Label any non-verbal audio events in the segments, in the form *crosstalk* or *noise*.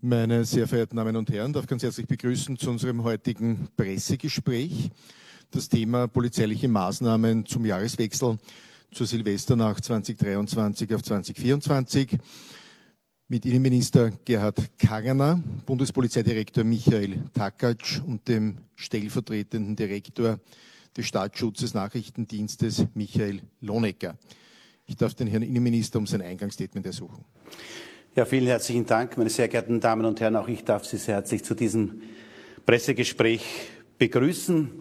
Meine sehr verehrten Damen und Herren, darf ganz herzlich begrüßen zu unserem heutigen Pressegespräch. Das Thema polizeiliche Maßnahmen zum Jahreswechsel zur Silvesternacht 2023 auf 2024 mit Innenminister Gerhard Kargener, Bundespolizeidirektor Michael Takatsch und dem stellvertretenden Direktor des Staatsschutzes Nachrichtendienstes Michael Lonecker. Ich darf den Herrn Innenminister um sein Eingangsstatement ersuchen. Ja, vielen herzlichen Dank, meine sehr geehrten Damen und Herren. Auch ich darf Sie sehr herzlich zu diesem Pressegespräch begrüßen.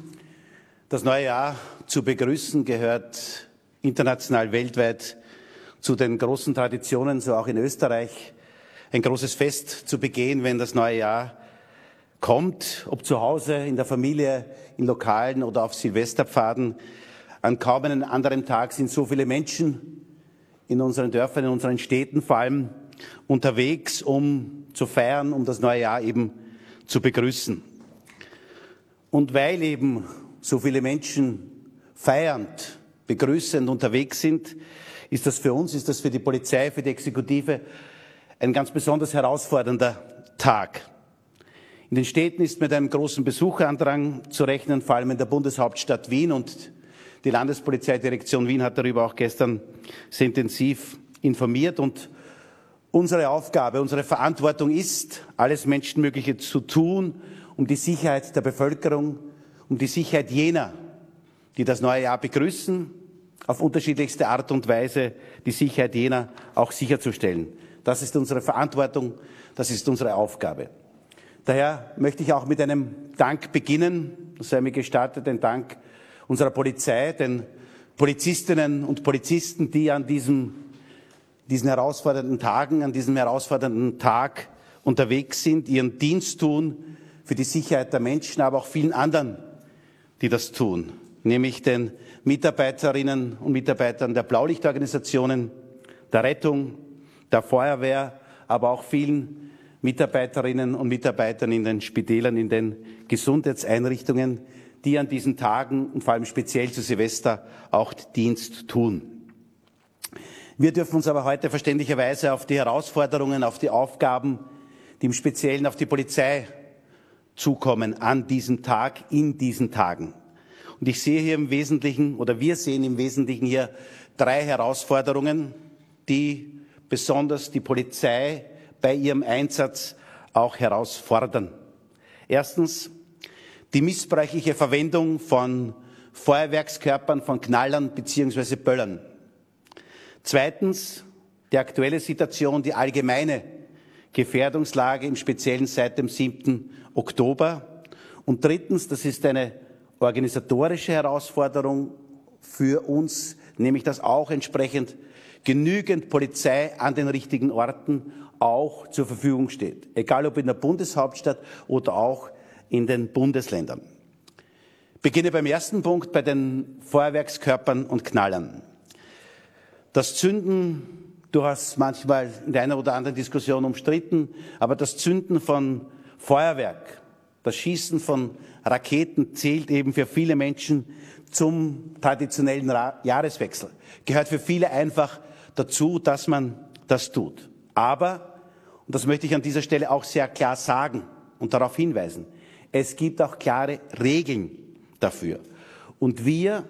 Das neue Jahr zu begrüßen gehört international, weltweit zu den großen Traditionen, so auch in Österreich. Ein großes Fest zu begehen, wenn das neue Jahr kommt, ob zu Hause, in der Familie, in Lokalen oder auf Silvesterpfaden. An kaum einen anderen Tag sind so viele Menschen in unseren Dörfern, in unseren Städten vor allem unterwegs, um zu feiern, um das neue Jahr eben zu begrüßen. Und weil eben so viele Menschen feiernd, begrüßend unterwegs sind, ist das für uns, ist das für die Polizei, für die Exekutive ein ganz besonders herausfordernder Tag. In den Städten ist mit einem großen Besucherandrang zu rechnen, vor allem in der Bundeshauptstadt Wien und die Landespolizeidirektion Wien hat darüber auch gestern sehr intensiv informiert und Unsere Aufgabe, unsere Verantwortung ist, alles Menschenmögliche zu tun, um die Sicherheit der Bevölkerung, um die Sicherheit jener, die das neue Jahr begrüßen, auf unterschiedlichste Art und Weise die Sicherheit jener auch sicherzustellen. Das ist unsere Verantwortung, das ist unsere Aufgabe. Daher möchte ich auch mit einem Dank beginnen, das sei mir gestartet, ein Dank unserer Polizei, den Polizistinnen und Polizisten, die an diesem diesen herausfordernden Tagen, an diesem herausfordernden Tag unterwegs sind, ihren Dienst tun für die Sicherheit der Menschen, aber auch vielen anderen, die das tun, nämlich den Mitarbeiterinnen und Mitarbeitern der Blaulichtorganisationen, der Rettung, der Feuerwehr, aber auch vielen Mitarbeiterinnen und Mitarbeitern in den Spitälern, in den Gesundheitseinrichtungen, die an diesen Tagen und vor allem speziell zu Silvester auch Dienst tun. Wir dürfen uns aber heute verständlicherweise auf die Herausforderungen, auf die Aufgaben, die im Speziellen auf die Polizei zukommen an diesem Tag, in diesen Tagen. Und ich sehe hier im Wesentlichen, oder wir sehen im Wesentlichen hier drei Herausforderungen, die besonders die Polizei bei ihrem Einsatz auch herausfordern. Erstens die missbräuchliche Verwendung von Feuerwerkskörpern, von Knallern beziehungsweise Böllern. Zweitens die aktuelle Situation, die allgemeine Gefährdungslage, im Speziellen seit dem 7. Oktober. Und drittens, das ist eine organisatorische Herausforderung für uns, nämlich dass auch entsprechend genügend Polizei an den richtigen Orten auch zur Verfügung steht. Egal ob in der Bundeshauptstadt oder auch in den Bundesländern. Ich beginne beim ersten Punkt bei den Feuerwerkskörpern und Knallern. Das Zünden, du hast manchmal in der einen oder anderen Diskussion umstritten, aber das Zünden von Feuerwerk, das Schießen von Raketen zählt eben für viele Menschen zum traditionellen Jahreswechsel. Gehört für viele einfach dazu, dass man das tut. Aber, und das möchte ich an dieser Stelle auch sehr klar sagen und darauf hinweisen, es gibt auch klare Regeln dafür. Und wir,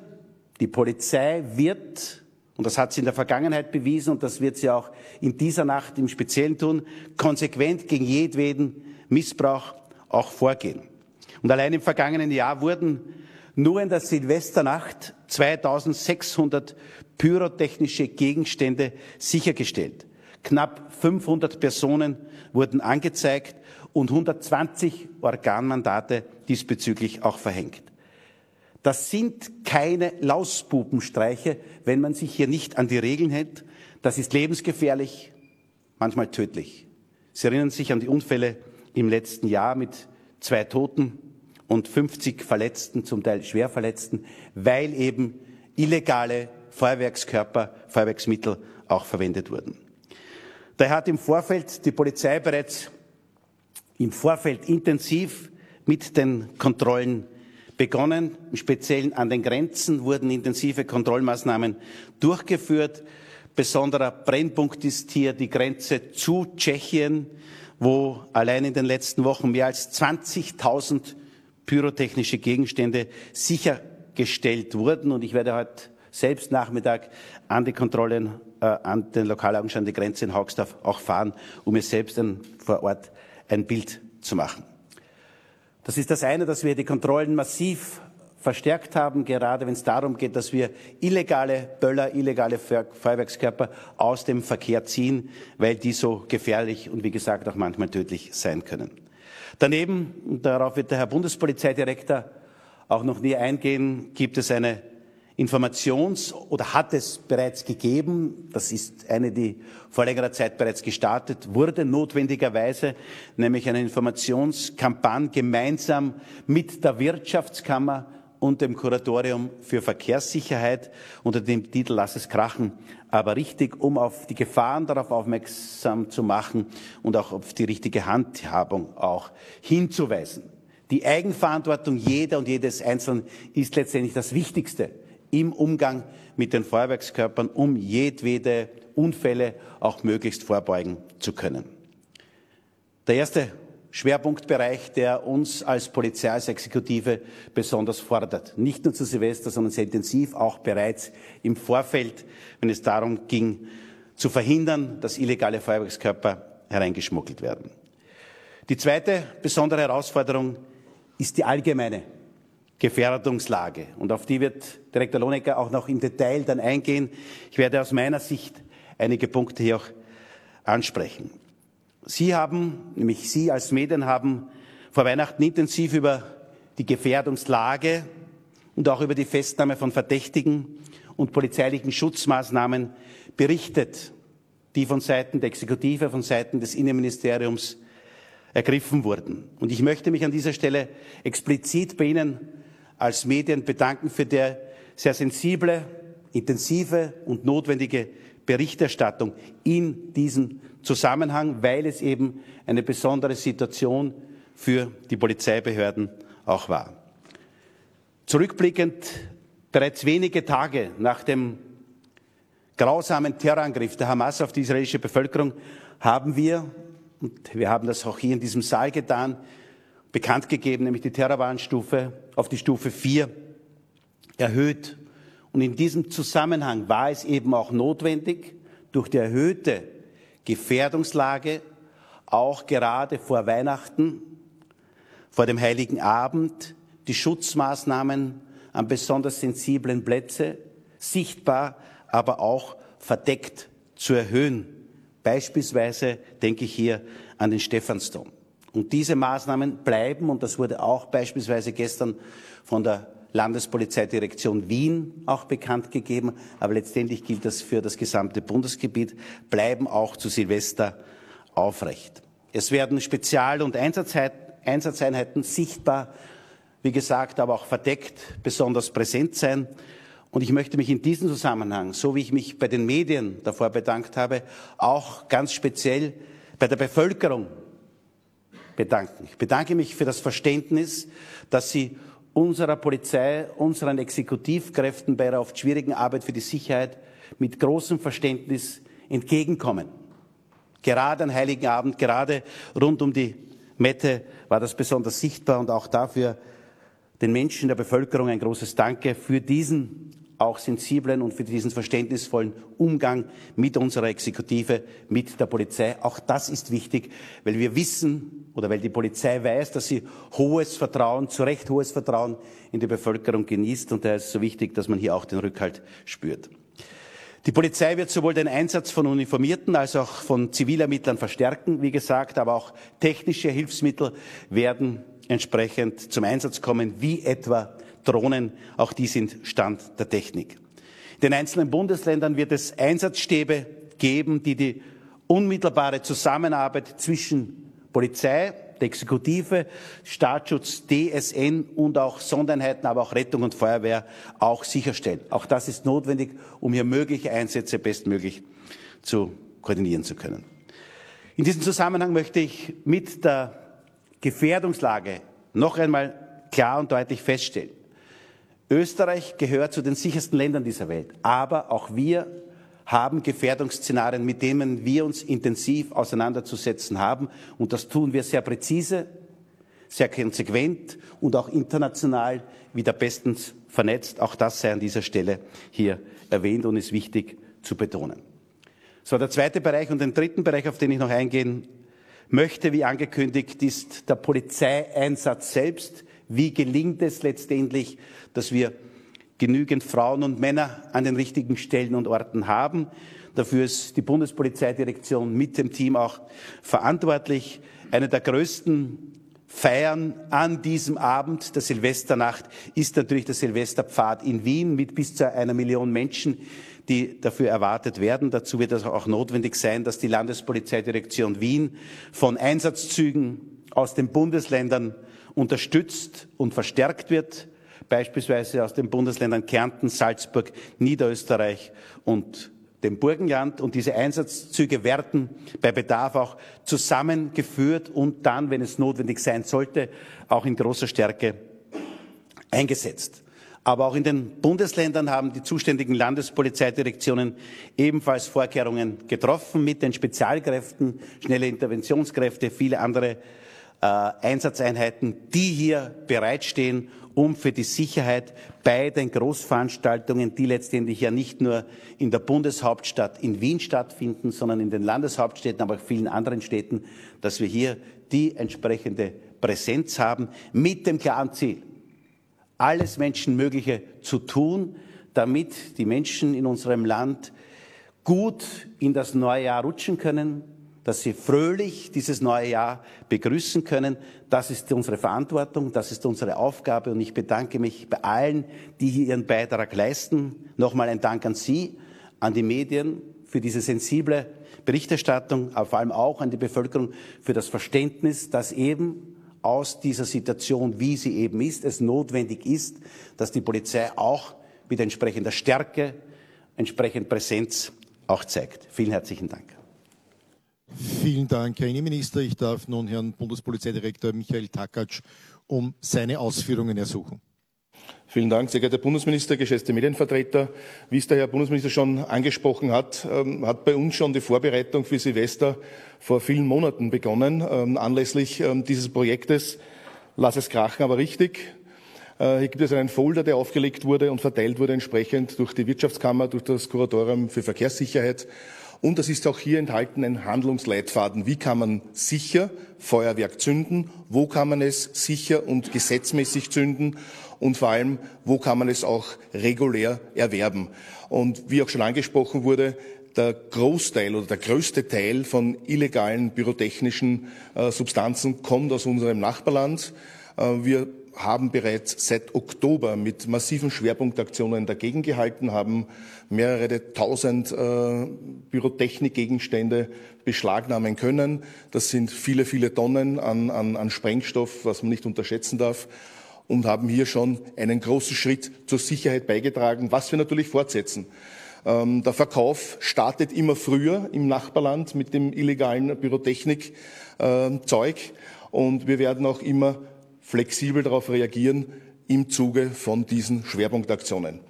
die Polizei, wird und das hat sie in der Vergangenheit bewiesen und das wird sie auch in dieser Nacht im Speziellen tun, konsequent gegen jedweden Missbrauch auch vorgehen. Und allein im vergangenen Jahr wurden nur in der Silvesternacht 2600 pyrotechnische Gegenstände sichergestellt. Knapp 500 Personen wurden angezeigt und 120 Organmandate diesbezüglich auch verhängt. Das sind keine Lausbubenstreiche, wenn man sich hier nicht an die Regeln hält. Das ist lebensgefährlich, manchmal tödlich. Sie erinnern sich an die Unfälle im letzten Jahr mit zwei Toten und 50 Verletzten, zum Teil schwer Verletzten, weil eben illegale Feuerwerkskörper, Feuerwerksmittel auch verwendet wurden. Daher hat im Vorfeld die Polizei bereits im Vorfeld intensiv mit den Kontrollen begonnen. Im Speziellen an den Grenzen wurden intensive Kontrollmaßnahmen durchgeführt. Besonderer Brennpunkt ist hier die Grenze zu Tschechien, wo allein in den letzten Wochen mehr als 20.000 pyrotechnische Gegenstände sichergestellt wurden. Und ich werde heute selbst Nachmittag an die Kontrollen äh, an den Lokalaugenschein die Grenze in Haugsdorf auch fahren, um mir selbst ein, vor Ort ein Bild zu machen. Das ist das eine, dass wir die Kontrollen massiv verstärkt haben, gerade wenn es darum geht, dass wir illegale Böller, illegale Feuerwerkskörper aus dem Verkehr ziehen, weil die so gefährlich und wie gesagt auch manchmal tödlich sein können. Daneben, darauf wird der Herr Bundespolizeidirektor auch noch nie eingehen, gibt es eine Informations- oder hat es bereits gegeben, das ist eine, die vor längerer Zeit bereits gestartet wurde, notwendigerweise, nämlich eine Informationskampagne gemeinsam mit der Wirtschaftskammer und dem Kuratorium für Verkehrssicherheit unter dem Titel Lass es krachen, aber richtig, um auf die Gefahren darauf aufmerksam zu machen und auch auf die richtige Handhabung auch hinzuweisen. Die Eigenverantwortung jeder und jedes Einzelnen ist letztendlich das Wichtigste im Umgang mit den Feuerwerkskörpern, um jedwede Unfälle auch möglichst vorbeugen zu können. Der erste Schwerpunktbereich, der uns als Polizei, als Exekutive besonders fordert. Nicht nur zu Silvester, sondern sehr intensiv, auch bereits im Vorfeld, wenn es darum ging, zu verhindern, dass illegale Feuerwerkskörper hereingeschmuggelt werden. Die zweite besondere Herausforderung ist die allgemeine Gefährdungslage. Und auf die wird Direktor Lonecker auch noch im Detail dann eingehen. Ich werde aus meiner Sicht einige Punkte hier auch ansprechen. Sie haben, nämlich Sie als Medien haben vor Weihnachten intensiv über die Gefährdungslage und auch über die Festnahme von Verdächtigen und polizeilichen Schutzmaßnahmen berichtet, die von Seiten der Exekutive, von Seiten des Innenministeriums ergriffen wurden. Und ich möchte mich an dieser Stelle explizit bei Ihnen als Medien bedanken für der sehr sensible, intensive und notwendige Berichterstattung in diesem Zusammenhang, weil es eben eine besondere Situation für die Polizeibehörden auch war. Zurückblickend, bereits wenige Tage nach dem grausamen Terrorangriff der Hamas auf die israelische Bevölkerung haben wir, und wir haben das auch hier in diesem Saal getan, bekannt gegeben, nämlich die Terrorwarnstufe auf die Stufe 4 erhöht. Und in diesem Zusammenhang war es eben auch notwendig, durch die erhöhte Gefährdungslage, auch gerade vor Weihnachten, vor dem Heiligen Abend, die Schutzmaßnahmen an besonders sensiblen Plätzen sichtbar, aber auch verdeckt zu erhöhen. Beispielsweise denke ich hier an den Stephansdom. Und diese Maßnahmen bleiben, und das wurde auch beispielsweise gestern von der Landespolizeidirektion Wien auch bekannt gegeben, aber letztendlich gilt das für das gesamte Bundesgebiet, bleiben auch zu Silvester aufrecht. Es werden Spezial- und Einsatzeinheiten sichtbar, wie gesagt, aber auch verdeckt besonders präsent sein. Und ich möchte mich in diesem Zusammenhang, so wie ich mich bei den Medien davor bedankt habe, auch ganz speziell bei der Bevölkerung bedanken. Ich bedanke mich für das Verständnis, dass Sie unserer Polizei, unseren Exekutivkräften bei ihrer oft schwierigen Arbeit für die Sicherheit mit großem Verständnis entgegenkommen. Gerade an Heiligen Abend, gerade rund um die Mette war das besonders sichtbar und auch dafür den Menschen der Bevölkerung ein großes Danke für diesen auch sensiblen und für diesen verständnisvollen Umgang mit unserer Exekutive, mit der Polizei. Auch das ist wichtig, weil wir wissen oder weil die Polizei weiß, dass sie hohes Vertrauen, zu Recht hohes Vertrauen in die Bevölkerung genießt. Und daher ist es so wichtig, dass man hier auch den Rückhalt spürt. Die Polizei wird sowohl den Einsatz von Uniformierten als auch von Zivilermittlern verstärken, wie gesagt, aber auch technische Hilfsmittel werden entsprechend zum Einsatz kommen, wie etwa Drohnen, auch die sind Stand der Technik. In den einzelnen Bundesländern wird es Einsatzstäbe geben, die die unmittelbare Zusammenarbeit zwischen Polizei, der Exekutive, Staatsschutz, DSN und auch Sondereinheiten, aber auch Rettung und Feuerwehr auch sicherstellen. Auch das ist notwendig, um hier mögliche Einsätze bestmöglich zu koordinieren zu können. In diesem Zusammenhang möchte ich mit der Gefährdungslage noch einmal klar und deutlich feststellen. Österreich gehört zu den sichersten Ländern dieser Welt. Aber auch wir haben Gefährdungsszenarien, mit denen wir uns intensiv auseinanderzusetzen haben. Und das tun wir sehr präzise, sehr konsequent und auch international wieder bestens vernetzt. Auch das sei an dieser Stelle hier erwähnt und ist wichtig zu betonen. So, der zweite Bereich und den dritten Bereich, auf den ich noch eingehen möchte, wie angekündigt, ist der Polizeieinsatz selbst. Wie gelingt es letztendlich, dass wir genügend Frauen und Männer an den richtigen Stellen und Orten haben? Dafür ist die Bundespolizeidirektion mit dem Team auch verantwortlich. Eine der größten Feiern an diesem Abend der Silvesternacht ist natürlich der Silvesterpfad in Wien mit bis zu einer Million Menschen, die dafür erwartet werden. Dazu wird es auch notwendig sein, dass die Landespolizeidirektion Wien von Einsatzzügen aus den Bundesländern unterstützt und verstärkt wird, beispielsweise aus den Bundesländern Kärnten, Salzburg, Niederösterreich und dem Burgenland. Und diese Einsatzzüge werden bei Bedarf auch zusammengeführt und dann, wenn es notwendig sein sollte, auch in großer Stärke eingesetzt. Aber auch in den Bundesländern haben die zuständigen Landespolizeidirektionen ebenfalls Vorkehrungen getroffen mit den Spezialkräften, schnelle Interventionskräfte, viele andere Einsatzeinheiten, die hier bereitstehen, um für die Sicherheit bei den Großveranstaltungen, die letztendlich ja nicht nur in der Bundeshauptstadt in Wien stattfinden, sondern in den Landeshauptstädten, aber auch vielen anderen Städten, dass wir hier die entsprechende Präsenz haben mit dem klaren Ziel, alles Menschenmögliche zu tun, damit die Menschen in unserem Land gut in das neue Jahr rutschen können, dass sie fröhlich dieses neue Jahr begrüßen können. Das ist unsere Verantwortung, das ist unsere Aufgabe und ich bedanke mich bei allen, die hier ihren Beitrag leisten. Nochmal ein Dank an Sie, an die Medien für diese sensible Berichterstattung, aber vor allem auch an die Bevölkerung für das Verständnis, dass eben aus dieser Situation, wie sie eben ist, es notwendig ist, dass die Polizei auch mit entsprechender Stärke, entsprechend Präsenz auch zeigt. Vielen herzlichen Dank. Vielen Dank, Herr Innenminister. Ich darf nun Herrn Bundespolizeidirektor Michael Takatsch um seine Ausführungen ersuchen. Vielen Dank, sehr geehrter Bundesminister, geschätzte Medienvertreter. Wie es der Herr Bundesminister schon angesprochen hat, ähm, hat bei uns schon die Vorbereitung für Silvester vor vielen Monaten begonnen, ähm, anlässlich ähm, dieses Projektes Lass es krachen, aber richtig. Äh, hier gibt es einen Folder, der aufgelegt wurde und verteilt wurde entsprechend durch die Wirtschaftskammer, durch das Kuratorium für Verkehrssicherheit. Und es ist auch hier enthalten ein Handlungsleitfaden. Wie kann man sicher Feuerwerk zünden? Wo kann man es sicher und gesetzmäßig zünden? Und vor allem, wo kann man es auch regulär erwerben? Und wie auch schon angesprochen wurde, der Großteil oder der größte Teil von illegalen pyrotechnischen äh, Substanzen kommt aus unserem Nachbarland. Äh, wir haben bereits seit Oktober mit massiven Schwerpunktaktionen dagegen gehalten, haben mehrere tausend äh, Pyrotechnikgegenstände beschlagnahmen können. Das sind viele, viele Tonnen an, an, an Sprengstoff, was man nicht unterschätzen darf und haben hier schon einen großen Schritt zur Sicherheit beigetragen, was wir natürlich fortsetzen. Ähm, der Verkauf startet immer früher im Nachbarland mit dem illegalen Pyrotechnikzeug ähm, und wir werden auch immer flexibel darauf reagieren im Zuge von diesen Schwerpunktaktionen.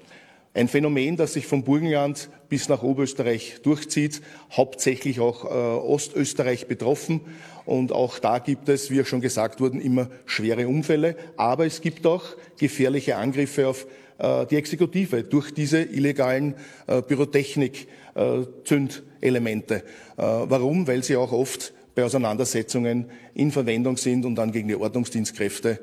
Ein Phänomen, das sich vom Burgenland bis nach Oberösterreich durchzieht, hauptsächlich auch äh, Ostösterreich betroffen. Und auch da gibt es, wie auch schon gesagt wurden, immer schwere Unfälle. Aber es gibt auch gefährliche Angriffe auf äh, die Exekutive durch diese illegalen äh, Pyrotechnik-Zündelemente. Äh, warum? Weil sie auch oft bei Auseinandersetzungen in Verwendung sind und dann gegen die Ordnungsdienstkräfte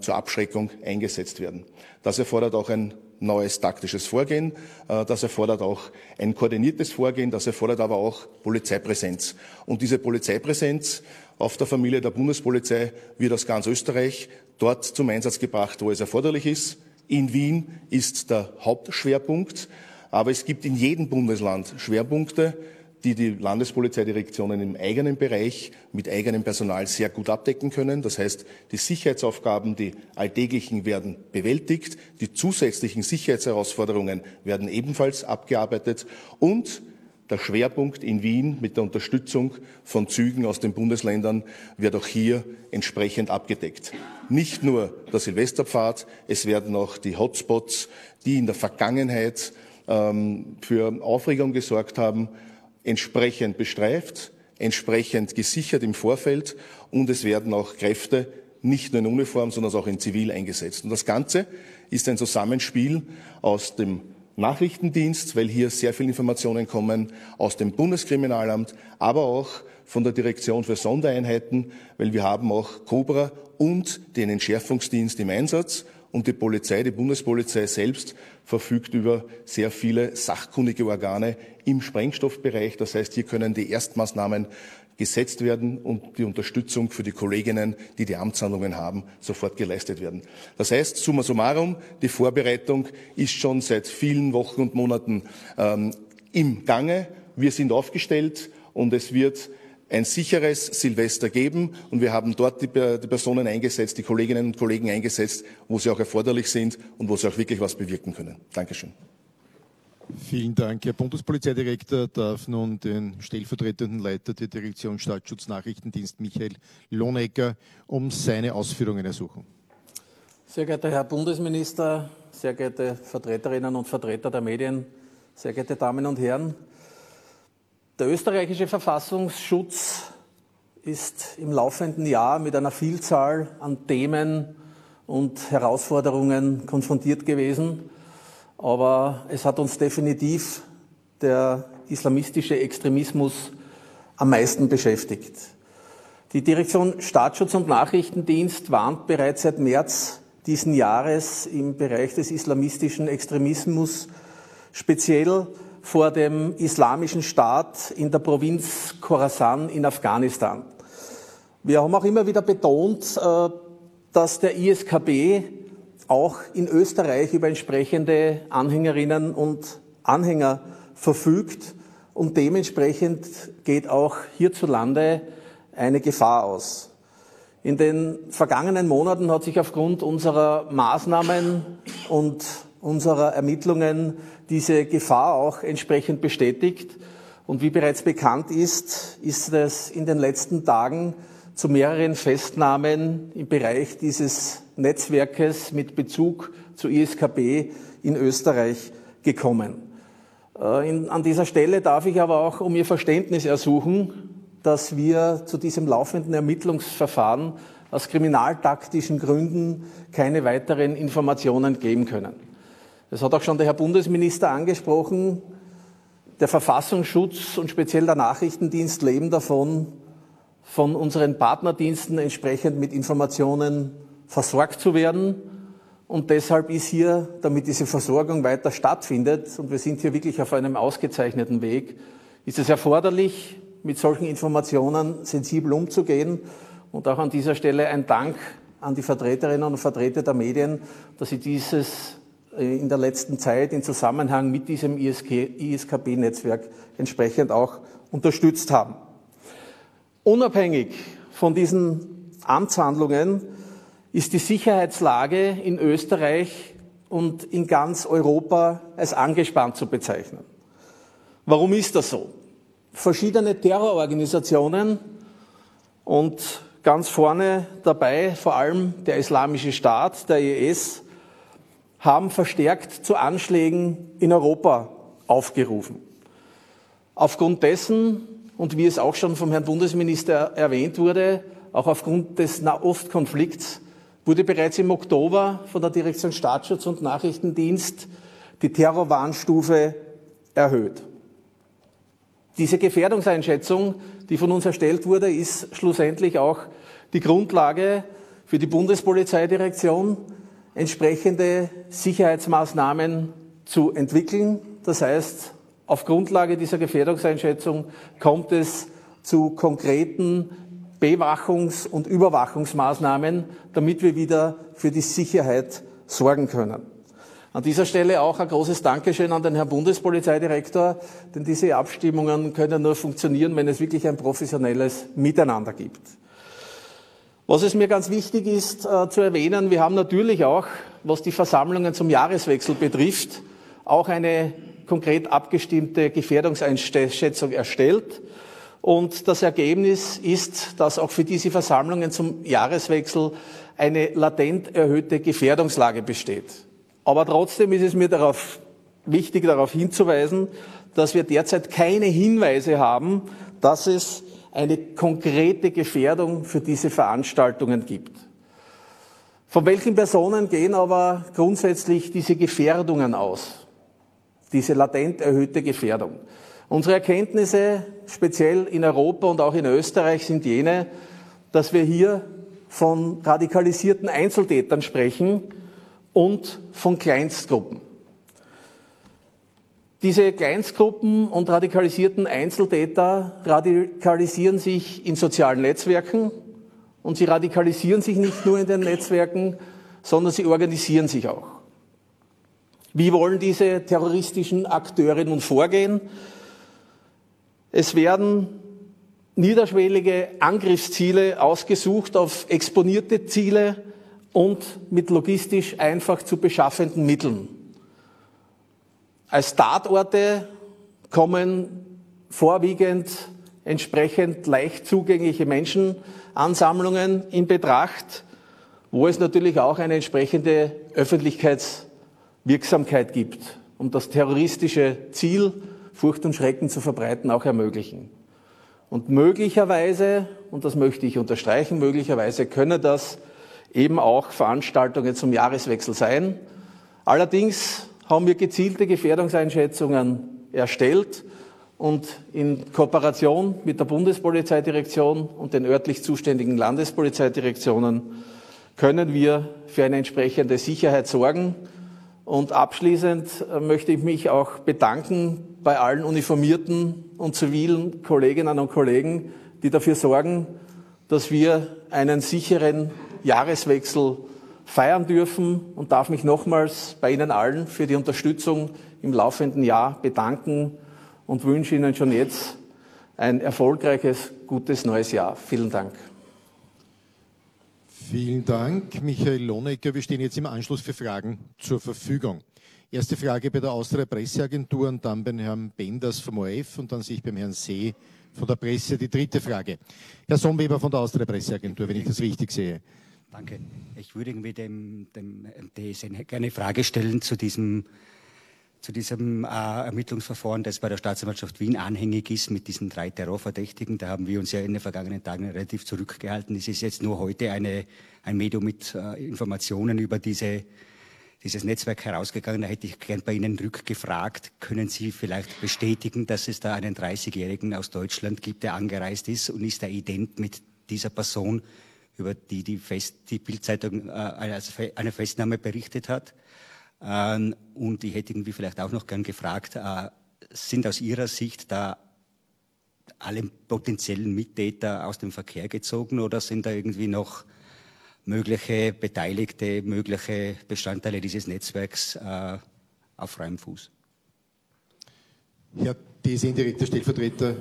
zur Abschreckung eingesetzt werden. Das erfordert auch ein neues taktisches Vorgehen. Das erfordert auch ein koordiniertes Vorgehen. Das erfordert aber auch Polizeipräsenz. Und diese Polizeipräsenz auf der Familie der Bundespolizei wird aus ganz Österreich dort zum Einsatz gebracht, wo es erforderlich ist. In Wien ist der Hauptschwerpunkt, aber es gibt in jedem Bundesland Schwerpunkte, die die Landespolizeidirektionen im eigenen Bereich mit eigenem Personal sehr gut abdecken können. Das heißt, die Sicherheitsaufgaben, die alltäglichen werden bewältigt, die zusätzlichen Sicherheitsherausforderungen werden ebenfalls abgearbeitet und der Schwerpunkt in Wien mit der Unterstützung von Zügen aus den Bundesländern wird auch hier entsprechend abgedeckt. Nicht nur der Silvesterpfad, es werden auch die Hotspots, die in der Vergangenheit ähm, für Aufregung gesorgt haben, entsprechend bestreift, entsprechend gesichert im Vorfeld und es werden auch Kräfte nicht nur in Uniform, sondern auch in Zivil eingesetzt. Und das Ganze ist ein Zusammenspiel aus dem Nachrichtendienst, weil hier sehr viele Informationen kommen aus dem Bundeskriminalamt, aber auch von der Direktion für Sondereinheiten, weil wir haben auch Cobra und den Entschärfungsdienst im Einsatz und die Polizei, die Bundespolizei selbst verfügt über sehr viele sachkundige Organe im Sprengstoffbereich. Das heißt, hier können die Erstmaßnahmen gesetzt werden und die Unterstützung für die Kolleginnen, die die Amtshandlungen haben, sofort geleistet werden. Das heißt, summa summarum, die Vorbereitung ist schon seit vielen Wochen und Monaten ähm, im Gange. Wir sind aufgestellt und es wird ein sicheres Silvester geben und wir haben dort die, die, Personen eingesetzt, die Kolleginnen und Kollegen eingesetzt, wo sie auch erforderlich sind und wo sie auch wirklich was bewirken können. Dankeschön. Vielen Dank. Herr Bundespolizeidirektor darf nun den stellvertretenden Leiter der Direktion Staatsschutz Nachrichtendienst Michael Lohnecker um seine Ausführungen ersuchen. Sehr geehrter Herr Bundesminister, sehr geehrte Vertreterinnen und Vertreter der Medien, sehr geehrte Damen und Herren, der österreichische Verfassungsschutz ist im laufenden Jahr mit einer Vielzahl an Themen und Herausforderungen konfrontiert gewesen. Aber es hat uns definitiv der islamistische Extremismus am meisten beschäftigt. Die Direktion Staatsschutz und Nachrichtendienst warnt bereits seit März diesen Jahres im Bereich des islamistischen Extremismus speziell vor dem islamischen Staat in der Provinz Khorasan in Afghanistan. Wir haben auch immer wieder betont, äh, dass der ISKB auch in Österreich über entsprechende Anhängerinnen und Anhänger verfügt und dementsprechend geht auch hierzulande eine Gefahr aus. In den vergangenen Monaten hat sich aufgrund unserer Maßnahmen und unserer Ermittlungen diese Gefahr auch entsprechend bestätigt. Und wie bereits bekannt ist, ist es in den letzten Tagen zu mehreren Festnahmen im Bereich dieses Netzwerkes mit Bezug zu ISKB in Österreich gekommen. Äh, in, an dieser Stelle darf ich aber auch um Ihr Verständnis ersuchen, dass wir zu diesem laufenden Ermittlungsverfahren aus kriminaltaktischen Gründen keine weiteren Informationen geben können. Das hat auch schon der Herr Bundesminister angesprochen. Der Verfassungsschutz und speziell der Nachrichtendienst leben davon, von unseren Partnerdiensten entsprechend mit Informationen versorgt zu werden. Und deshalb ist hier, damit diese Versorgung weiter stattfindet, und wir sind hier wirklich auf einem ausgezeichneten Weg, ist es erforderlich, mit solchen Informationen sensibel umzugehen. Und auch an dieser Stelle ein Dank an die Vertreterinnen und Vertreter der Medien, dass sie dieses in der letzten Zeit in Zusammenhang mit diesem ISKB-Netzwerk entsprechend auch unterstützt haben. Unabhängig von diesen Amtshandlungen ist die Sicherheitslage in Österreich und in ganz Europa als angespannt zu bezeichnen. Warum ist das so? Verschiedene Terrororganisationen und ganz vorne dabei vor allem der Islamische Staat, der IS, haben verstärkt zu Anschlägen in Europa aufgerufen. Aufgrund dessen, und wie es auch schon vom Herrn Bundesminister erwähnt wurde, auch aufgrund des Nahostkonflikts, wurde bereits im Oktober von der Direktion Staatsschutz und Nachrichtendienst die Terrorwarnstufe erhöht. Diese Gefährdungseinschätzung, die von uns erstellt wurde, ist schlussendlich auch die Grundlage für die Bundespolizeidirektion, entsprechende Sicherheitsmaßnahmen zu entwickeln. Das heißt, auf Grundlage dieser Gefährdungseinschätzung kommt es zu konkreten Bewachungs- und Überwachungsmaßnahmen, damit wir wieder für die Sicherheit sorgen können. An dieser Stelle auch ein großes Dankeschön an den Herrn Bundespolizeidirektor, denn diese Abstimmungen können nur funktionieren, wenn es wirklich ein professionelles Miteinander gibt. Was es mir ganz wichtig ist äh, zu erwähnen, wir haben natürlich auch, was die Versammlungen zum Jahreswechsel betrifft, auch eine konkret abgestimmte Gefährdungseinschätzung erstellt. Und das Ergebnis ist, dass auch für diese Versammlungen zum Jahreswechsel eine latent erhöhte Gefährdungslage besteht. Aber trotzdem ist es mir darauf wichtig darauf hinzuweisen, dass wir derzeit keine Hinweise haben, dass es eine konkrete Gefährdung für diese Veranstaltungen gibt. Von welchen Personen gehen aber grundsätzlich diese Gefährdungen aus? Diese latent erhöhte Gefährdung. Unsere Erkenntnisse, speziell in Europa und auch in Österreich, sind jene, dass wir hier von radikalisierten Einzeltätern sprechen und von Kleinstgruppen. Diese Kleinstgruppen und radikalisierten Einzeltäter radikalisieren sich in sozialen Netzwerken und sie radikalisieren sich nicht nur in den Netzwerken, sondern sie organisieren sich auch. Wie wollen diese terroristischen Akteure nun vorgehen? Es werden niederschwellige Angriffsziele ausgesucht auf exponierte Ziele und mit logistisch einfach zu beschaffenden Mitteln. Als Tatorte kommen vorwiegend entsprechend leicht zugängliche Menschenansammlungen in Betracht, wo es natürlich auch eine entsprechende Öffentlichkeitswirksamkeit gibt, um das terroristische Ziel Furcht und Schrecken zu verbreiten, auch ermöglichen. Und möglicherweise, und das möchte ich unterstreichen, möglicherweise können das eben auch Veranstaltungen zum Jahreswechsel sein. Allerdings haben wir gezielte Gefährdungseinschätzungen erstellt und in Kooperation mit der Bundespolizeidirektion und den örtlich zuständigen Landespolizeidirektionen können wir für eine entsprechende Sicherheit sorgen. Und abschließend äh, möchte ich mich auch bedanken bei allen uniformierten und zivilen Kolleginnen und Kollegen, die dafür sorgen, dass wir einen sicheren Jahreswechsel feiern dürfen und darf mich nochmals bei Ihnen allen für die Unterstützung im laufenden Jahr bedanken und wünsche Ihnen schon jetzt ein erfolgreiches, gutes neues Jahr. Vielen Dank. Vielen Dank, Michael Lohnecker. Wir stehen jetzt im Anschluss für Fragen zur Verfügung. Erste Frage bei der Austria Presseagentur und dann beim Herrn Benders vom ORF und dann sehe ich beim Herrn See von der Presse die dritte Frage. Herr Somweber von der Austria Presseagentur, wenn ich das richtig sehe. Danke. Ich würde irgendwie dem, dem DSN gerne eine Frage stellen zu diesem zu diesem äh, Ermittlungsverfahren, das bei der Staatsanwaltschaft Wien anhängig ist mit diesen drei Terrorverdächtigen. Da haben wir uns ja in den vergangenen Tagen relativ zurückgehalten. Es ist jetzt nur heute eine, ein Medium mit äh, Informationen über diese, dieses Netzwerk herausgegangen. Da hätte ich gern bei Ihnen rückgefragt. Können Sie vielleicht bestätigen, dass es da einen 30-Jährigen aus Deutschland gibt, der angereist ist und ist der ident mit dieser Person, über die die, Fest, die Bildzeitung äh, eine Festnahme berichtet hat? Ähm, und ich hätte irgendwie vielleicht auch noch gern gefragt, äh, sind aus Ihrer Sicht da alle potenziellen Mittäter aus dem Verkehr gezogen oder sind da irgendwie noch mögliche Beteiligte, mögliche Bestandteile dieses Netzwerks äh, auf freiem Fuß? Herr DSN, direkter Stellvertreter.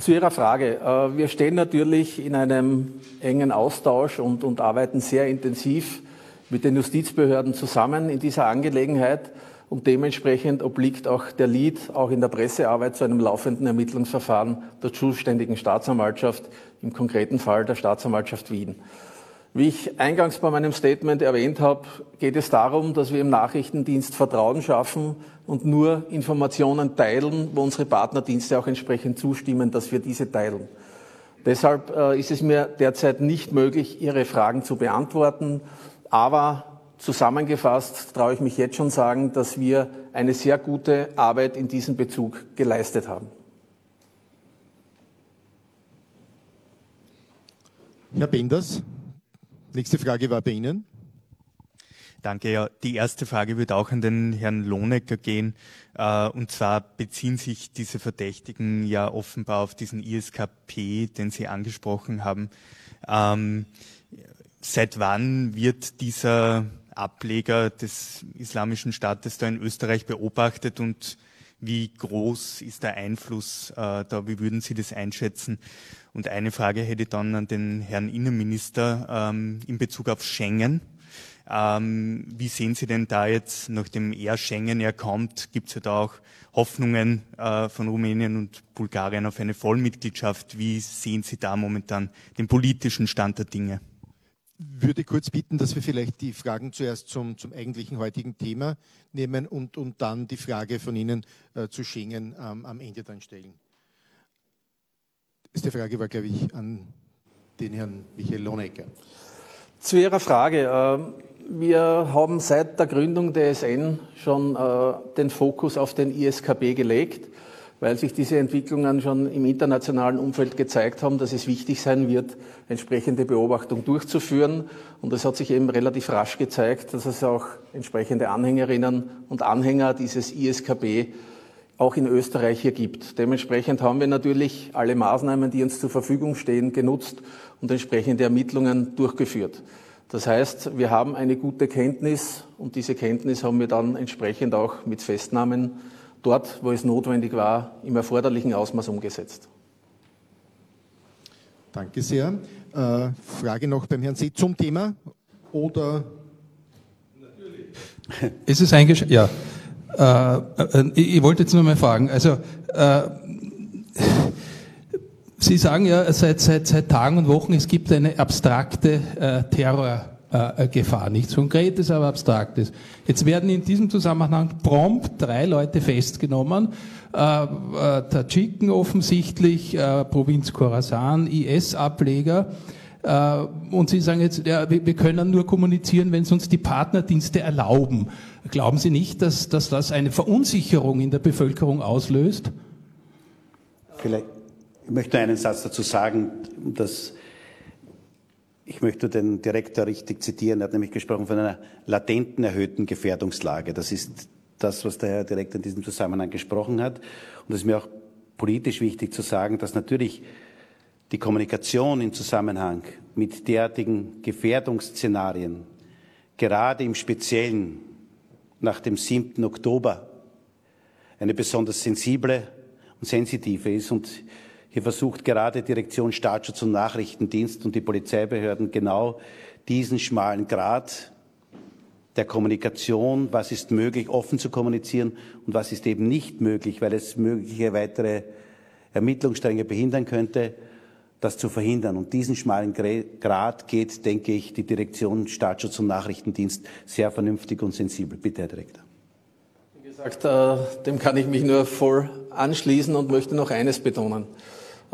Zu Ihrer Frage. Äh, wir stehen natürlich in einem engen Austausch und, und arbeiten sehr intensiv mit den Justizbehörden zusammen in dieser Angelegenheit und dementsprechend obliegt auch der Lead auch in der Pressearbeit zu einem laufenden Ermittlungsverfahren der zuständigen Staatsanwaltschaft, im konkreten Fall der Staatsanwaltschaft Wien. Wie ich eingangs bei meinem Statement erwähnt habe, geht es darum, dass wir im Nachrichtendienst Vertrauen schaffen und nur Informationen teilen, wo unsere Partnerdienste auch entsprechend zustimmen, dass wir diese teilen. Deshalb äh, ist es mir derzeit nicht möglich, Ihre Fragen zu beantworten. Aber zusammengefasst traue ich mich jetzt schon sagen, dass wir eine sehr gute Arbeit in diesem Bezug geleistet haben. Herr Benders, nächste Frage war bei Ihnen. Danke. Ja, die erste Frage wird auch an den Herrn Lohnecker gehen. Äh, und zwar beziehen sich diese Verdächtigen ja offenbar auf diesen ISKP, den Sie angesprochen haben. Ähm, Seit wann wird dieser Ableger des Islamischen Staates da in Österreich beobachtet und wie groß ist der Einfluss äh, da? Wie würden Sie das einschätzen? Und eine Frage hätte ich dann an den Herrn Innenminister ähm, in Bezug auf Schengen. Ähm, wie sehen Sie denn da jetzt, nachdem er Schengen ja kommt, gibt es ja da auch Hoffnungen äh, von Rumänien und Bulgarien auf eine Vollmitgliedschaft? Wie sehen Sie da momentan den politischen Stand der Dinge? Würde kurz bitten, dass wir vielleicht die Fragen zuerst zum, zum eigentlichen heutigen Thema nehmen und, und dann die Frage von Ihnen äh, zu Schengen ähm, am Ende dann stellen. Die Frage war, glaube ich, an den Herrn Michael Lonecker. Zu Ihrer Frage. Äh, wir haben seit der Gründung der SN schon äh, den Fokus auf den ISKB gelegt weil sich diese Entwicklungen schon im internationalen Umfeld gezeigt haben, dass es wichtig sein wird, entsprechende Beobachtung durchzuführen. Und es hat sich eben relativ rasch gezeigt, dass es auch entsprechende Anhängerinnen und Anhänger dieses ISKB auch in Österreich hier gibt. Dementsprechend haben wir natürlich alle Maßnahmen, die uns zur Verfügung stehen, genutzt und entsprechende Ermittlungen durchgeführt. Das heißt, wir haben eine gute Kenntnis und diese Kenntnis haben wir dann entsprechend auch mit Festnahmen dort, wo es notwendig war, im erforderlichen Ausmaß umgesetzt. Danke sehr. Äh, Frage noch beim Herrn See zum Thema oder? Natürlich. Ist es eingeschränkt? Ja. Äh, äh, ich wollte jetzt nur mal fragen. Also, äh, Sie sagen ja seit, seit, seit Tagen und Wochen, es gibt eine abstrakte äh, Terror- äh, Gefahr. Nichts Konkretes, aber Abstraktes. Jetzt werden in diesem Zusammenhang prompt drei Leute festgenommen. Äh, äh, Tadschiken offensichtlich, äh, Provinz Khorasan, IS-Ableger. Äh, und Sie sagen jetzt, ja, wir können nur kommunizieren, wenn es uns die Partnerdienste erlauben. Glauben Sie nicht, dass, dass das eine Verunsicherung in der Bevölkerung auslöst? Vielleicht, ich möchte einen Satz dazu sagen, dass ich möchte den Direktor richtig zitieren. Er hat nämlich gesprochen von einer latenten erhöhten Gefährdungslage. Das ist das, was der Herr Direktor in diesem Zusammenhang gesprochen hat. Und es ist mir auch politisch wichtig zu sagen, dass natürlich die Kommunikation im Zusammenhang mit derartigen Gefährdungsszenarien gerade im Speziellen nach dem 7. Oktober eine besonders sensible und sensitive ist. Und hier versucht gerade Direktion Staatsschutz und Nachrichtendienst und die Polizeibehörden genau diesen schmalen Grad der Kommunikation, was ist möglich, offen zu kommunizieren und was ist eben nicht möglich, weil es mögliche weitere Ermittlungsstränge behindern könnte, das zu verhindern. Und diesen schmalen Grad geht, denke ich, die Direktion Staatsschutz und Nachrichtendienst sehr vernünftig und sensibel. Bitte, Herr Direktor. Wie gesagt, äh, dem kann ich mich nur voll anschließen und möchte noch eines betonen.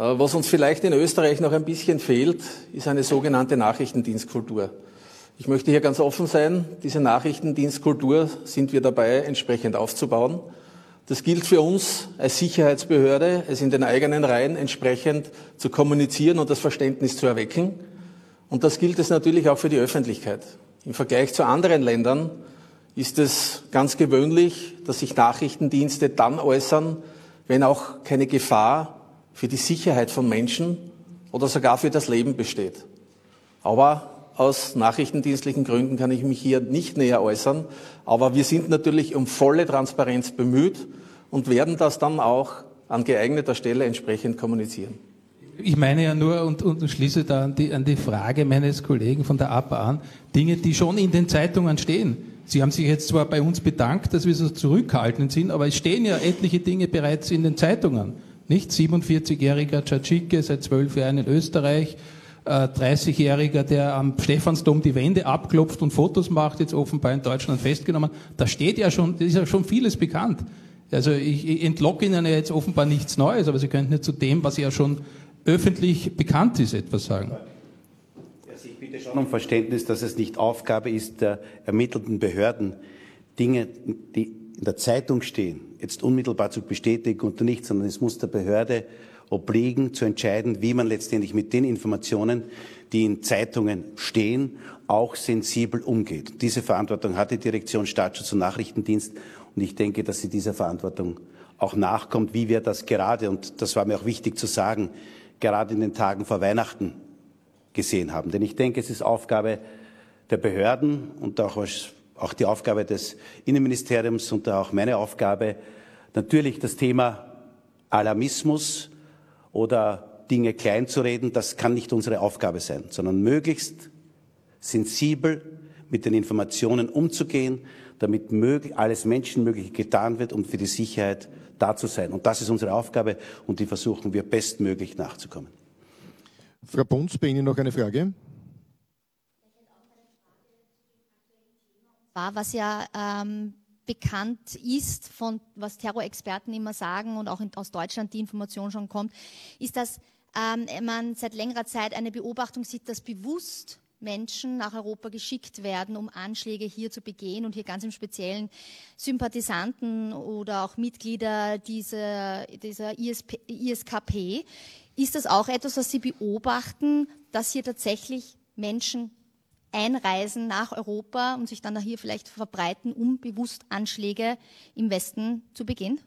Äh, was uns vielleicht in Österreich noch ein bisschen fehlt, ist eine sogenannte Nachrichtendienstkultur. Ich möchte hier ganz offen sein. Diese Nachrichtendienstkultur sind wir dabei, entsprechend aufzubauen. Das gilt für uns als Sicherheitsbehörde, es in den eigenen Reihen entsprechend zu kommunizieren und das Verständnis zu erwecken. Und das gilt es natürlich auch für die Öffentlichkeit. Im Vergleich zu anderen Ländern ist es ganz gewöhnlich, dass sich Nachrichtendienste dann äußern, wenn auch keine Gefahr für die Sicherheit von Menschen oder sogar für das Leben besteht. Aber aus nachrichtendienstlichen Gründen kann ich mich hier nicht näher äußern. Aber wir sind natürlich um volle Transparenz bemüht und werden das dann auch an geeigneter Stelle entsprechend kommunizieren. Ich meine ja nur und, und schließe da an die, an die Frage meines Kollegen von der APA an, Dinge, die schon in den Zeitungen stehen. Sie haben sich jetzt zwar bei uns bedankt, dass wir so zurückhaltend sind, aber es stehen ja etliche Dinge bereits in den Zeitungen. Nicht 47-jähriger Tschatschike, seit zwölf Jahren in Österreich, 30-jähriger, äh, der am Stephansdom die Wände abklopft und Fotos macht, jetzt offenbar in Deutschland festgenommen. Da steht ja schon, ist ja schon vieles bekannt. Also ich, ich entlocke Ihnen ja jetzt offenbar nichts Neues, aber Sie könnten ja zu dem, was ja schon öffentlich bekannt ist, etwas sagen. Also ich bitte schon um Verständnis, dass es nicht Aufgabe ist der ermittelnden Behörden, Dinge, die in der Zeitung stehen, jetzt unmittelbar zu bestätigen und nicht, sondern es muss der Behörde obliegen, zu entscheiden, wie man letztendlich mit den Informationen, die in Zeitungen stehen, auch sensibel umgeht. Diese Verantwortung hat die Direktion Staatsschutz und Nachrichtendienst und ich denke, dass sie dieser Verantwortung auch nachkommt, wie wir das gerade, und das war mir auch wichtig zu sagen, gerade in den Tagen vor Weihnachten gesehen haben. Denn ich denke, es ist Aufgabe der Behörden und auch auch die Aufgabe des Innenministeriums und auch meine Aufgabe, natürlich das Thema Alarmismus oder Dinge kleinzureden, das kann nicht unsere Aufgabe sein, sondern möglichst sensibel mit den Informationen umzugehen, damit alles Menschenmögliche getan wird, um für die Sicherheit da zu sein. Und das ist unsere Aufgabe und die versuchen wir bestmöglich nachzukommen. Frau Bunz, bei Ihnen noch eine Frage? War, was ja ähm, bekannt ist, von was Terrorexperten immer sagen und auch in, aus Deutschland die Information schon kommt, ist, dass ähm, man seit längerer Zeit eine Beobachtung sieht, dass bewusst Menschen nach Europa geschickt werden, um Anschläge hier zu begehen und hier ganz im Speziellen Sympathisanten oder auch Mitglieder dieser, dieser ISP, ISKP. Ist das auch etwas, was Sie beobachten, dass hier tatsächlich Menschen einreisen nach Europa und sich dann hier vielleicht verbreiten, um bewusst Anschläge im Westen zu begehen?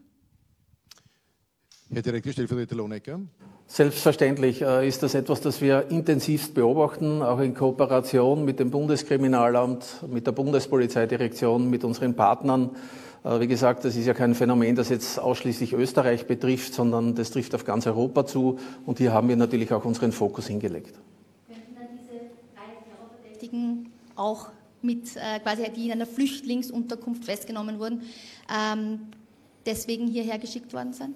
Herr Direktor Stellvertreter Lohnecker. Selbstverständlich äh, ist das etwas, das wir intensivst beobachten, auch in Kooperation mit dem Bundeskriminalamt, mit der Bundespolizeidirektion, mit unseren Partnern. Äh, wie gesagt, das ist ja kein Phänomen, das jetzt ausschließlich Österreich betrifft, sondern das trifft auf ganz Europa zu. Und hier haben wir natürlich auch unseren Fokus hingelegt. Könnten dann diese drei Terrorverdächtigen auch mit, äh, quasi die in einer Flüchtlingsunterkunft festgenommen wurden, ähm, deswegen hierher geschickt worden sein?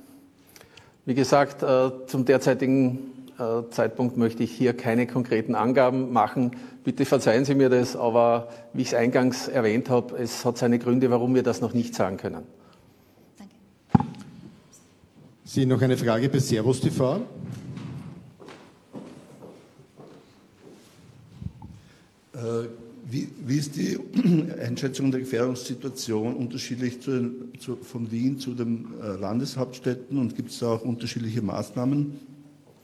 Wie gesagt, äh, zum derzeitigen äh, Zeitpunkt möchte ich hier keine konkreten Angaben machen. Bitte verzeihen Sie mir das, aber wie ich es eingangs erwähnt habe, es hat seine Gründe, warum wir das noch nicht sagen können. Danke. Sie noch eine Frage bei Servus TV? Wie, wie, ist die *clears throat* Einschätzung der Gefährdungssituation unterschiedlich zu, zu, von Wien zu den äh, Landeshauptstädten und gibt es da auch unterschiedliche Maßnahmen?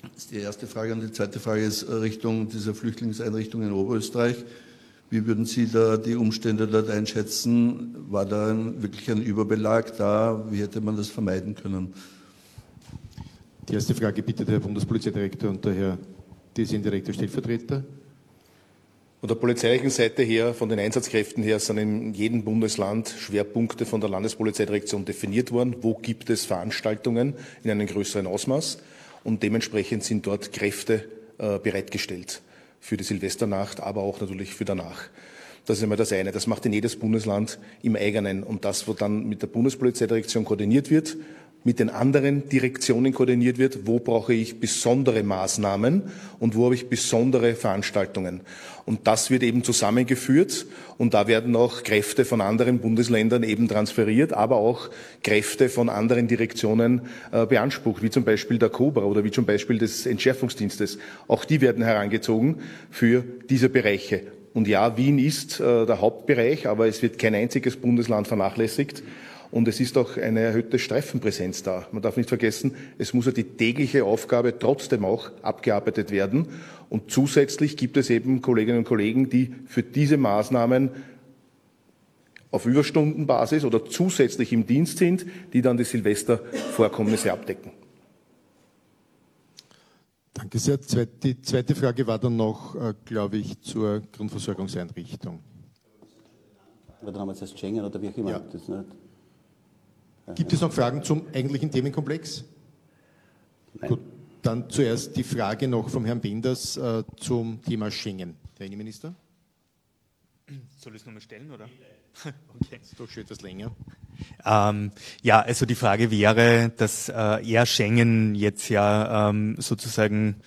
Das ist die erste Frage. Und die zweite Frage ist äh, Richtung dieser Flüchtlingseinrichtung in Oberösterreich. Wie würden Sie da die Umstände dort einschätzen? War da ein, wirklich ein Überbelag da? Wie hätte man das vermeiden können? Die erste Frage bitte der Bundespolizeidirektor und der Herr DSN-Direktor Stellvertreter. Von der polizeilichen Seite her, von den Einsatzkräften her, sind in jedem Bundesland Schwerpunkte von der Landespolizeidirektion definiert worden. Wo gibt es Veranstaltungen in einem größeren Ausmaß? Und dementsprechend sind dort Kräfte äh, bereitgestellt für die Silvesternacht, aber auch natürlich für danach. Das ist einmal das eine. Das macht in jedes Bundesland im eigenen. Und das, wo dann mit der Bundespolizeidirektion koordiniert wird, mit den anderen Direktionen koordiniert wird, wo brauche ich besondere Maßnahmen und wo habe ich besondere Veranstaltungen. Und das wird eben zusammengeführt und da werden auch Kräfte von anderen Bundesländern eben transferiert, aber auch Kräfte von anderen Direktionen äh, beansprucht, wie zum Beispiel der Cobra oder wie zum Beispiel des Entschärfungsdienstes. Auch die werden herangezogen für diese Bereiche. Und ja, Wien ist äh, der Hauptbereich, aber es wird kein einziges Bundesland vernachlässigt. Und es ist auch eine erhöhte Streifenpräsenz da. Man darf nicht vergessen, es muss ja die tägliche Aufgabe trotzdem auch abgearbeitet werden. Und zusätzlich gibt es eben Kolleginnen und Kollegen, die für diese Maßnahmen auf Überstundenbasis oder zusätzlich im Dienst sind, die dann die Silvestervorkommnisse abdecken. Danke sehr. Die zweite Frage war dann noch, äh, glaube ich, zur Grundversorgungseinrichtung. Oder haben wir jetzt Schengen oder wie auch immer? Ja. Das nicht. Gibt es noch Fragen zum eigentlichen Themenkomplex? Nein. Gut, dann zuerst die Frage noch vom Herrn Benders äh, zum Thema Schengen. Herr Innenminister? Soll ich es nochmal stellen, oder? *laughs* okay. Das ist doch schon etwas länger. Ähm, ja, also die Frage wäre, dass äh, Air Schengen jetzt ja ähm, sozusagen äh,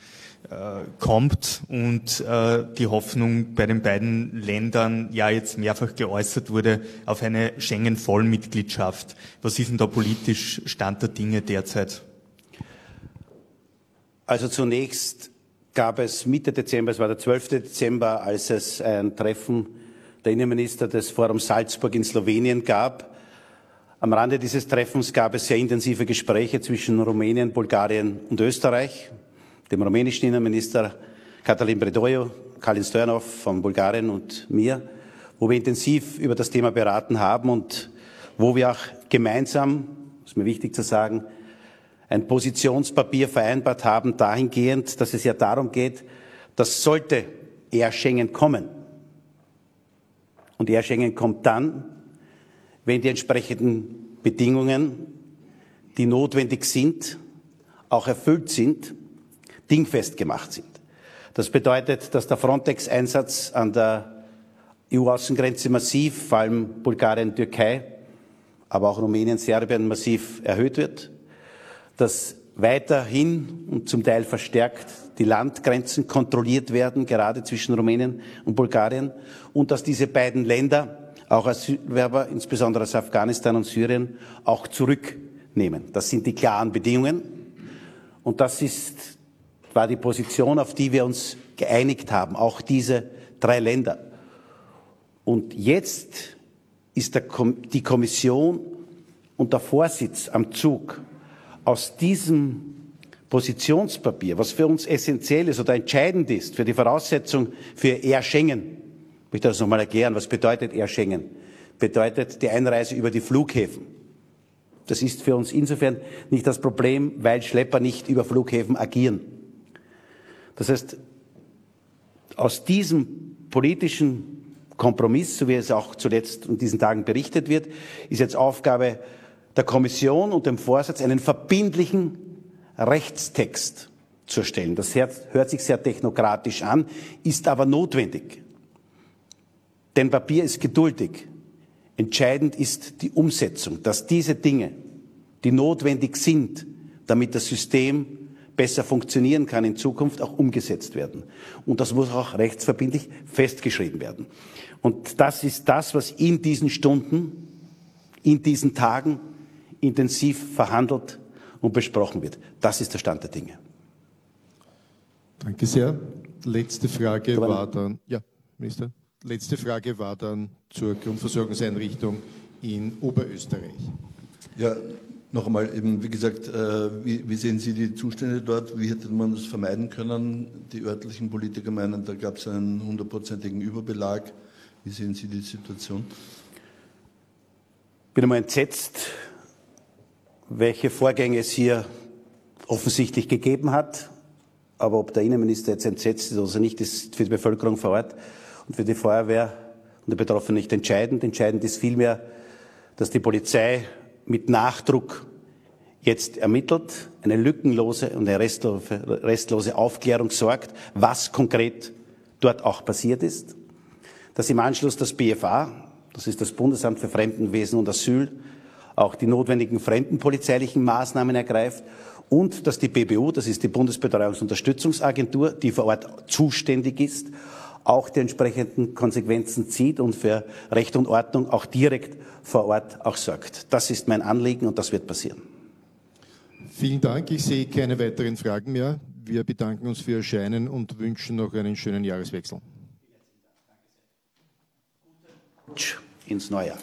kommt und äh, die Hoffnung bei den beiden Ländern ja jetzt mehrfach geäußert wurde auf eine Schengen-Vollmitgliedschaft. Was ist denn da politisch Stand der Dinge derzeit? Also zunächst gab es Mitte Dezember, es war der 12. Dezember, als es ein Treffen der Innenminister des Forums Salzburg in Slowenien gab. Am Rande dieses Treffens gab es sehr intensive Gespräche zwischen Rumänien, Bulgarien und Österreich dem rumänischen Innenminister Katalin Bredojo, Kalin Stojanov von Bulgarien und mir, wo wir intensiv über das Thema beraten haben und wo wir auch gemeinsam, ist mir wichtig zu sagen, ein Positionspapier vereinbart haben, dahingehend, dass es ja darum geht, dass sollte Air Schengen kommen. Und Air Schengen kommt dann, wenn die entsprechenden Bedingungen, die notwendig sind, auch erfüllt sind dingfest gemacht sind. Das bedeutet, dass der Frontex-Einsatz an der EU-Außengrenze massiv, vor allem Bulgarien, Türkei, aber auch Rumänien, Serbien massiv erhöht wird, dass weiterhin und zum Teil verstärkt die Landgrenzen kontrolliert werden, gerade zwischen Rumänien und Bulgarien, und dass diese beiden Länder auch Asylwerber, insbesondere aus Afghanistan und Syrien, auch zurücknehmen. Das sind die klaren Bedingungen. Und das ist, war die Position, auf die wir uns geeinigt haben, auch diese drei Länder. Und jetzt ist der, die Kommission und der Vorsitz am Zug aus diesem Positionspapier, was für uns essentiell ist oder entscheidend ist für die Voraussetzung für Air Schengen. Ich möchte das nochmal erklären. Was bedeutet Air Schengen? Bedeutet die Einreise über die Flughäfen. Das ist für uns insofern nicht das Problem, weil Schlepper nicht über Flughäfen agieren. Das heißt, aus diesem politischen Kompromiss, so wie es auch zuletzt in diesen Tagen berichtet wird, ist jetzt Aufgabe der Kommission und dem Vorsatz, einen verbindlichen Rechtstext zu erstellen. Das hört sich sehr technokratisch an, ist aber notwendig. Denn Papier ist geduldig. Entscheidend ist die Umsetzung, dass diese Dinge, die notwendig sind, damit das System besser funktionieren kann in Zukunft, auch umgesetzt werden. Und das muss auch rechtsverbindlich festgeschrieben werden. Und das ist das, was in diesen Stunden, in diesen Tagen intensiv verhandelt und besprochen wird. Das ist der Stand der Dinge. Danke sehr. Letzte Frage war dann, ja, Minister. Letzte Frage war dann zur Grundversorgungseinrichtung in Oberösterreich. Ja, noch einmal, eben, wie gesagt, äh, wie, wie, sehen Sie die Zustände dort? Wie hätte man das vermeiden können? Die örtlichen Politiker meinen, da gab es einen hundertprozentigen Überbelag. Wie sehen Sie die Situation? Ich bin einmal entsetzt, welche Vorgänge es hier offensichtlich gegeben hat. Aber ob der Innenminister jetzt entsetzt ist oder nicht, ist für die Bevölkerung vor Ort und für die Feuerwehr und die Betroffenen nicht entscheidend. Entscheidend ist vielmehr, dass die Polizei mit Nachdruck jetzt ermittelt, eine lückenlose und eine restlose Aufklärung sorgt, was konkret dort auch passiert ist, dass im Anschluss das BFA, das ist das Bundesamt für Fremdenwesen und Asyl, auch die notwendigen fremdenpolizeilichen Maßnahmen ergreift und dass die BBU, das ist die Bundesbetreuungsunterstützungsagentur, die vor Ort zuständig ist, auch die entsprechenden Konsequenzen zieht und für Recht und Ordnung auch direkt vor Ort auch sorgt. Das ist mein Anliegen und das wird passieren. Vielen Dank. Ich sehe keine weiteren Fragen mehr. Wir bedanken uns für Ihr Erscheinen und wünschen noch einen schönen Jahreswechsel. Ins neue Jahr.